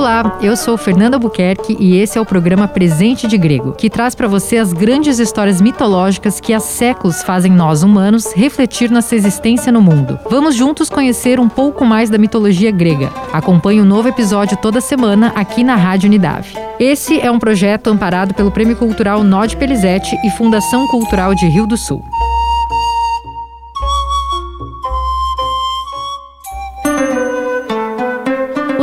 Olá, eu sou Fernanda Buquerque e esse é o programa Presente de Grego, que traz para você as grandes histórias mitológicas que há séculos fazem nós humanos refletir nossa existência no mundo. Vamos juntos conhecer um pouco mais da mitologia grega. Acompanhe um novo episódio toda semana aqui na Rádio Unidade. Esse é um projeto amparado pelo Prêmio Cultural Nod Pelizete e Fundação Cultural de Rio do Sul.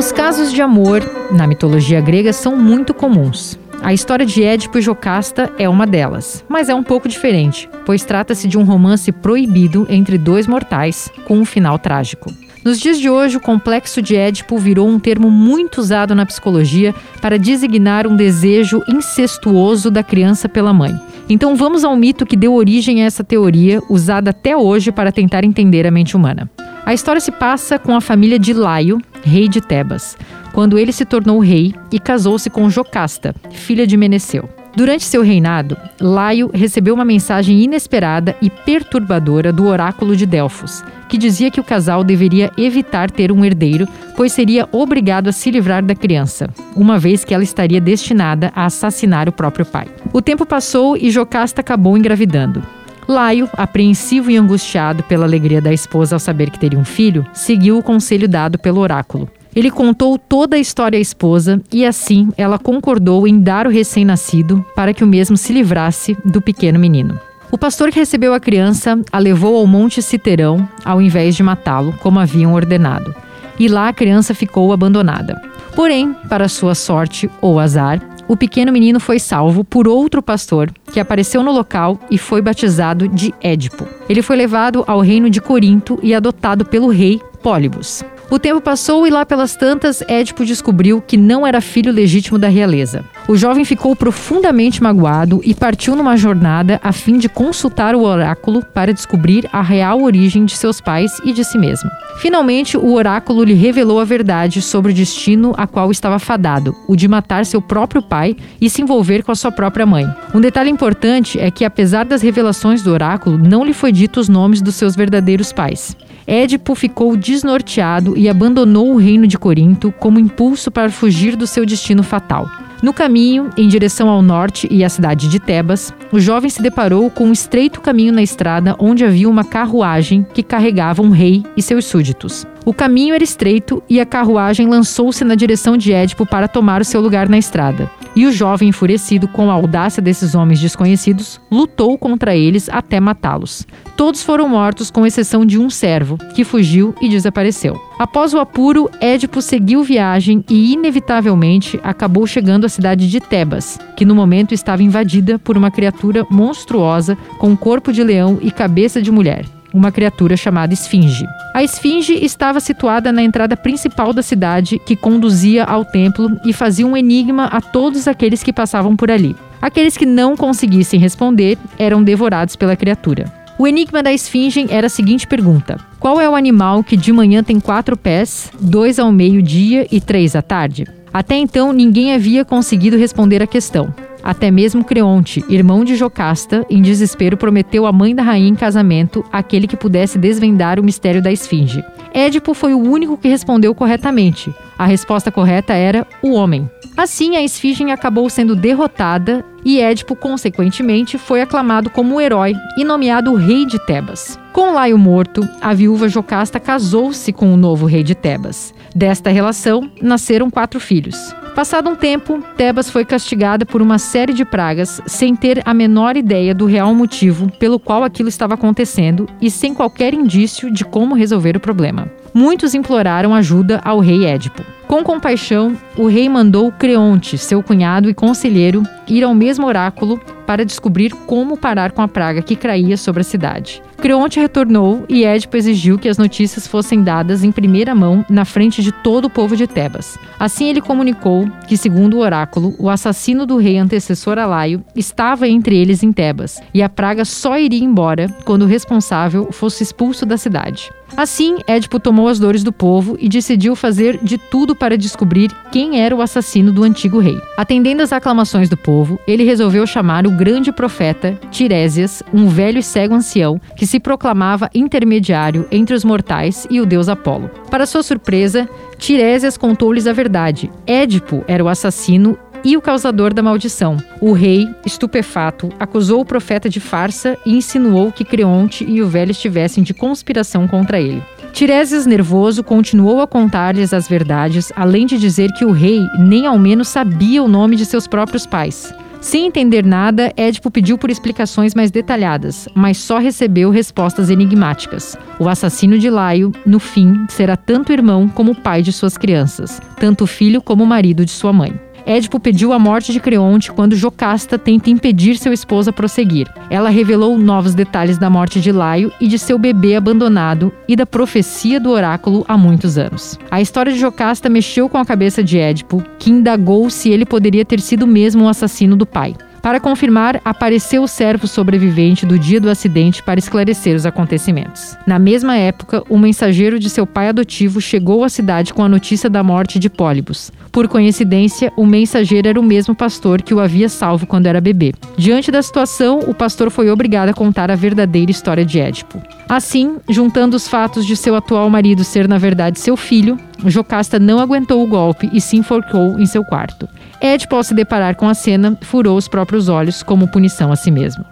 Os casos de amor na mitologia grega são muito comuns. A história de Édipo e Jocasta é uma delas, mas é um pouco diferente, pois trata-se de um romance proibido entre dois mortais, com um final trágico. Nos dias de hoje, o complexo de Édipo virou um termo muito usado na psicologia para designar um desejo incestuoso da criança pela mãe. Então vamos ao mito que deu origem a essa teoria, usada até hoje para tentar entender a mente humana. A história se passa com a família de Laio, rei de Tebas, quando ele se tornou rei e casou-se com Jocasta, filha de Meneceu. Durante seu reinado, Laio recebeu uma mensagem inesperada e perturbadora do oráculo de Delfos, que dizia que o casal deveria evitar ter um herdeiro, pois seria obrigado a se livrar da criança, uma vez que ela estaria destinada a assassinar o próprio pai. O tempo passou e Jocasta acabou engravidando. Laio, apreensivo e angustiado pela alegria da esposa ao saber que teria um filho, seguiu o conselho dado pelo oráculo. Ele contou toda a história à esposa e assim ela concordou em dar o recém-nascido para que o mesmo se livrasse do pequeno menino. O pastor que recebeu a criança a levou ao Monte Citerão ao invés de matá-lo, como haviam ordenado. E lá a criança ficou abandonada. Porém, para sua sorte ou azar, o pequeno menino foi salvo por outro pastor que apareceu no local e foi batizado de Édipo. Ele foi levado ao reino de Corinto e adotado pelo rei Pólibos. O tempo passou e lá pelas tantas, Édipo descobriu que não era filho legítimo da realeza. O jovem ficou profundamente magoado e partiu numa jornada a fim de consultar o oráculo para descobrir a real origem de seus pais e de si mesmo. Finalmente, o oráculo lhe revelou a verdade sobre o destino a qual estava fadado, o de matar seu próprio pai e se envolver com a sua própria mãe. Um detalhe importante é que, apesar das revelações do oráculo, não lhe foi dito os nomes dos seus verdadeiros pais. Édipo ficou desnorteado e abandonou o reino de Corinto como impulso para fugir do seu destino fatal. No caminho, em direção ao norte e à cidade de Tebas, o jovem se deparou com um estreito caminho na estrada onde havia uma carruagem que carregava um rei e seus súditos. O caminho era estreito e a carruagem lançou-se na direção de Édipo para tomar o seu lugar na estrada. E o jovem, enfurecido com a audácia desses homens desconhecidos, lutou contra eles até matá-los. Todos foram mortos, com exceção de um servo, que fugiu e desapareceu. Após o apuro, Édipo seguiu viagem e, inevitavelmente, acabou chegando à cidade de Tebas, que no momento estava invadida por uma criatura monstruosa com corpo de leão e cabeça de mulher uma criatura chamada Esfinge. A Esfinge estava situada na entrada principal da cidade, que conduzia ao templo e fazia um enigma a todos aqueles que passavam por ali. Aqueles que não conseguissem responder eram devorados pela criatura. O enigma da esfinge era a seguinte pergunta: Qual é o animal que de manhã tem quatro pés, dois ao meio-dia e três à tarde? Até então, ninguém havia conseguido responder a questão. Até mesmo Creonte, irmão de Jocasta, em desespero prometeu à mãe da rainha em casamento aquele que pudesse desvendar o mistério da esfinge. Édipo foi o único que respondeu corretamente. A resposta correta era o homem. Assim, a esfinge acabou sendo derrotada e Édipo, consequentemente, foi aclamado como herói e nomeado rei de Tebas. Com Laio morto, a viúva Jocasta casou-se com o novo rei de Tebas. Desta relação, nasceram quatro filhos. Passado um tempo, Tebas foi castigada por uma série de pragas, sem ter a menor ideia do real motivo pelo qual aquilo estava acontecendo e sem qualquer indício de como resolver o problema. Muitos imploraram ajuda ao rei Édipo. Com compaixão, o rei mandou Creonte, seu cunhado e conselheiro, ir ao mesmo oráculo para descobrir como parar com a praga que caía sobre a cidade. Creonte retornou e Édipo exigiu que as notícias fossem dadas em primeira mão na frente de todo o povo de Tebas. Assim ele comunicou que, segundo o oráculo, o assassino do rei antecessor Alaio estava entre eles em Tebas, e a praga só iria embora quando o responsável fosse expulso da cidade. Assim, Édipo tomou as dores do povo e decidiu fazer de tudo para descobrir quem era o assassino do antigo rei. Atendendo às aclamações do povo, ele resolveu chamar o grande profeta Tirésias, um velho e cego ancião que se proclamava intermediário entre os mortais e o deus Apolo. Para sua surpresa, Tiresias contou-lhes a verdade. Édipo era o assassino e o causador da maldição. O rei, estupefato, acusou o profeta de farsa e insinuou que Creonte e o velho estivessem de conspiração contra ele. Tiresias, nervoso, continuou a contar-lhes as verdades, além de dizer que o rei nem ao menos sabia o nome de seus próprios pais. Sem entender nada, Édipo pediu por explicações mais detalhadas, mas só recebeu respostas enigmáticas. O assassino de Laio, no fim, será tanto irmão como pai de suas crianças, tanto filho como marido de sua mãe. Édipo pediu a morte de Creonte quando Jocasta tenta impedir seu esposo a prosseguir. Ela revelou novos detalhes da morte de Laio e de seu bebê abandonado e da profecia do oráculo há muitos anos. A história de Jocasta mexeu com a cabeça de Édipo, que indagou se ele poderia ter sido mesmo o assassino do pai. Para confirmar, apareceu o servo sobrevivente do dia do acidente para esclarecer os acontecimentos. Na mesma época, o mensageiro de seu pai adotivo chegou à cidade com a notícia da morte de Pólibos. Por coincidência, o mensageiro era o mesmo pastor que o havia salvo quando era bebê. Diante da situação, o pastor foi obrigado a contar a verdadeira história de Édipo. Assim, juntando os fatos de seu atual marido ser na verdade seu filho, Jocasta não aguentou o golpe e se enforcou em seu quarto. Édipo, ao se deparar com a cena, furou os próprios olhos como punição a si mesmo.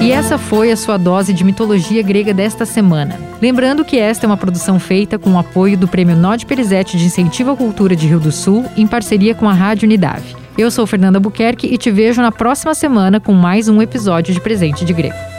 E essa foi a sua dose de mitologia grega desta semana. Lembrando que esta é uma produção feita com o apoio do Prêmio Nod Perizete de Incentivo à Cultura de Rio do Sul, em parceria com a Rádio Unidade. Eu sou Fernanda Buquerque e te vejo na próxima semana com mais um episódio de Presente de Grego.